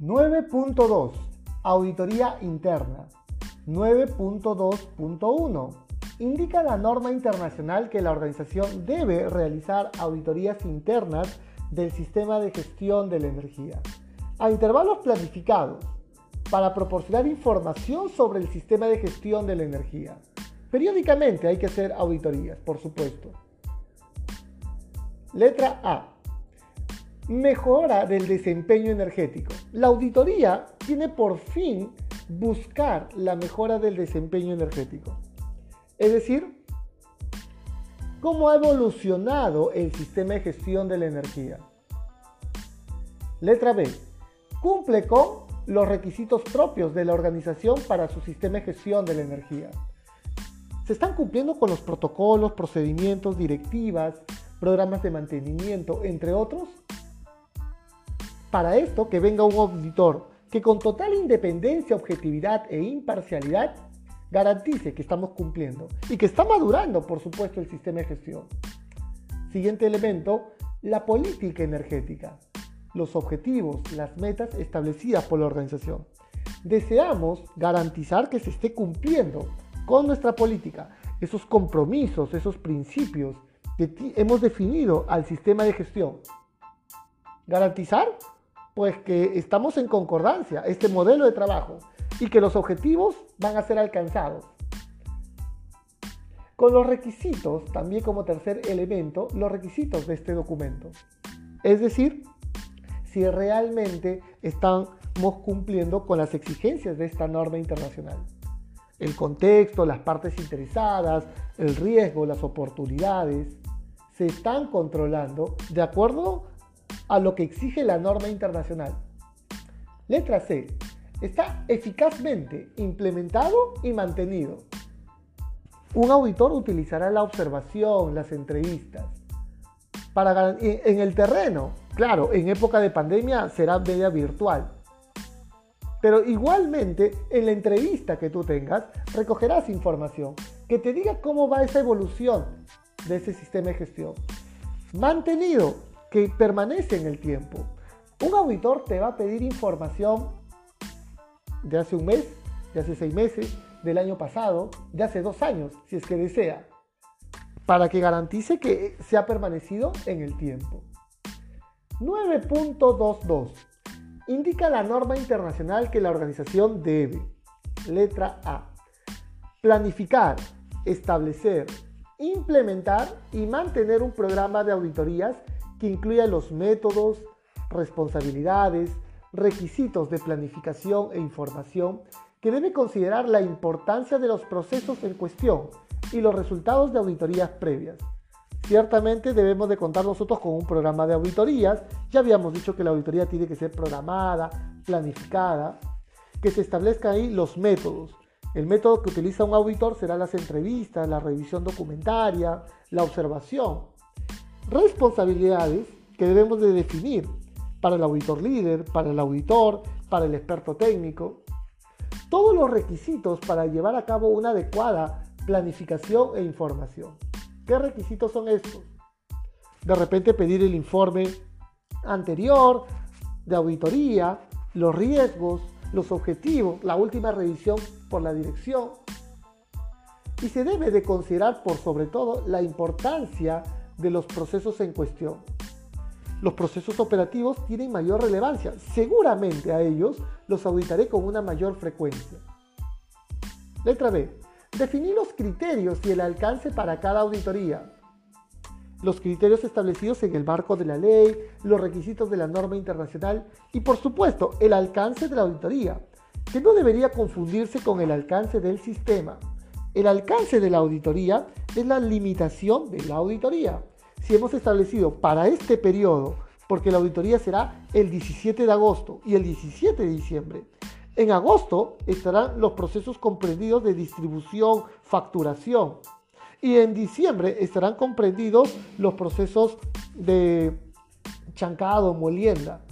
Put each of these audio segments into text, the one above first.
9.2 Auditoría interna. 9.2.1 indica la norma internacional que la organización debe realizar auditorías internas del sistema de gestión de la energía a intervalos planificados para proporcionar información sobre el sistema de gestión de la energía. Periódicamente hay que hacer auditorías, por supuesto. Letra A. Mejora del desempeño energético. La auditoría tiene por fin buscar la mejora del desempeño energético. Es decir, cómo ha evolucionado el sistema de gestión de la energía. Letra B. Cumple con los requisitos propios de la organización para su sistema de gestión de la energía. Se están cumpliendo con los protocolos, procedimientos, directivas, programas de mantenimiento, entre otros. Para esto, que venga un auditor que con total independencia, objetividad e imparcialidad garantice que estamos cumpliendo y que está madurando, por supuesto, el sistema de gestión. Siguiente elemento, la política energética, los objetivos, las metas establecidas por la organización. Deseamos garantizar que se esté cumpliendo con nuestra política esos compromisos, esos principios que hemos definido al sistema de gestión. Garantizar pues que estamos en concordancia, este modelo de trabajo, y que los objetivos van a ser alcanzados. Con los requisitos, también como tercer elemento, los requisitos de este documento. Es decir, si realmente estamos cumpliendo con las exigencias de esta norma internacional. El contexto, las partes interesadas, el riesgo, las oportunidades, se están controlando de acuerdo a lo que exige la norma internacional. Letra C. Está eficazmente implementado y mantenido. Un auditor utilizará la observación, las entrevistas. Para, en el terreno, claro, en época de pandemia será media virtual. Pero igualmente, en la entrevista que tú tengas, recogerás información que te diga cómo va esa evolución de ese sistema de gestión. Mantenido, que permanece en el tiempo. Un auditor te va a pedir información de hace un mes, de hace seis meses, del año pasado, de hace dos años, si es que desea, para que garantice que se ha permanecido en el tiempo. 9.22. Indica la norma internacional que la organización debe. Letra A. Planificar, establecer, implementar y mantener un programa de auditorías que incluya los métodos, responsabilidades, requisitos de planificación e información que debe considerar la importancia de los procesos en cuestión y los resultados de auditorías previas. Ciertamente debemos de contar nosotros con un programa de auditorías. Ya habíamos dicho que la auditoría tiene que ser programada, planificada, que se establezcan ahí los métodos. El método que utiliza un auditor será las entrevistas, la revisión documentaria, la observación responsabilidades que debemos de definir para el auditor líder, para el auditor, para el experto técnico. Todos los requisitos para llevar a cabo una adecuada planificación e información. ¿Qué requisitos son estos? De repente pedir el informe anterior de auditoría, los riesgos, los objetivos, la última revisión por la dirección. Y se debe de considerar por sobre todo la importancia de los procesos en cuestión. Los procesos operativos tienen mayor relevancia. Seguramente a ellos los auditaré con una mayor frecuencia. Letra B. Definir los criterios y el alcance para cada auditoría. Los criterios establecidos en el marco de la ley, los requisitos de la norma internacional y por supuesto el alcance de la auditoría, que no debería confundirse con el alcance del sistema. El alcance de la auditoría es la limitación de la auditoría. Si hemos establecido para este periodo, porque la auditoría será el 17 de agosto y el 17 de diciembre, en agosto estarán los procesos comprendidos de distribución, facturación. Y en diciembre estarán comprendidos los procesos de chancado, molienda.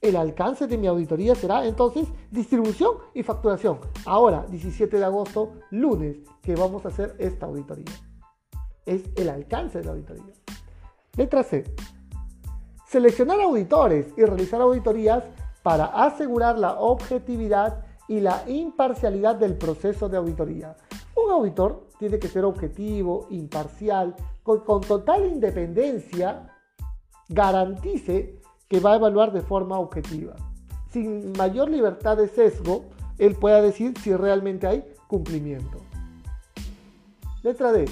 El alcance de mi auditoría será entonces distribución y facturación. Ahora, 17 de agosto, lunes, que vamos a hacer esta auditoría. Es el alcance de la auditoría. Letra C. Seleccionar auditores y realizar auditorías para asegurar la objetividad y la imparcialidad del proceso de auditoría. Un auditor tiene que ser objetivo, imparcial, con, con total independencia, garantice que va a evaluar de forma objetiva. Sin mayor libertad de sesgo, él pueda decir si realmente hay cumplimiento. Letra D.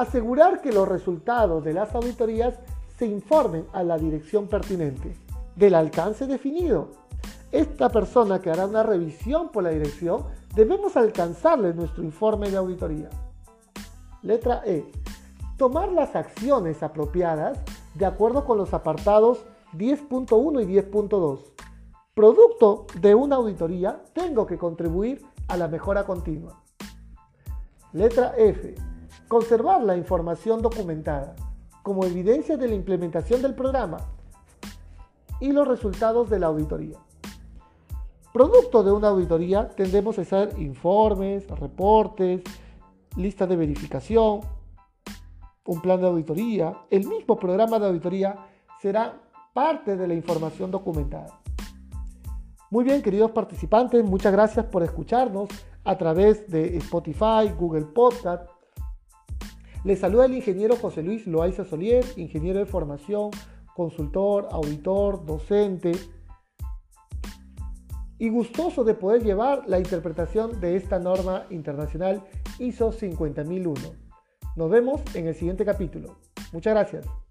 Asegurar que los resultados de las auditorías se informen a la dirección pertinente del alcance definido. Esta persona que hará una revisión por la dirección debemos alcanzarle nuestro informe de auditoría. Letra E. Tomar las acciones apropiadas de acuerdo con los apartados 10.1 y 10.2. Producto de una auditoría, tengo que contribuir a la mejora continua. Letra F. Conservar la información documentada como evidencia de la implementación del programa y los resultados de la auditoría. Producto de una auditoría tendemos a hacer informes, reportes, listas de verificación, un plan de auditoría. El mismo programa de auditoría será parte de la información documentada. Muy bien, queridos participantes, muchas gracias por escucharnos a través de Spotify, Google Podcast. Les saluda el ingeniero José Luis Loaiza Solier, ingeniero de formación, consultor, auditor, docente y gustoso de poder llevar la interpretación de esta norma internacional ISO 50001. Nos vemos en el siguiente capítulo. Muchas gracias.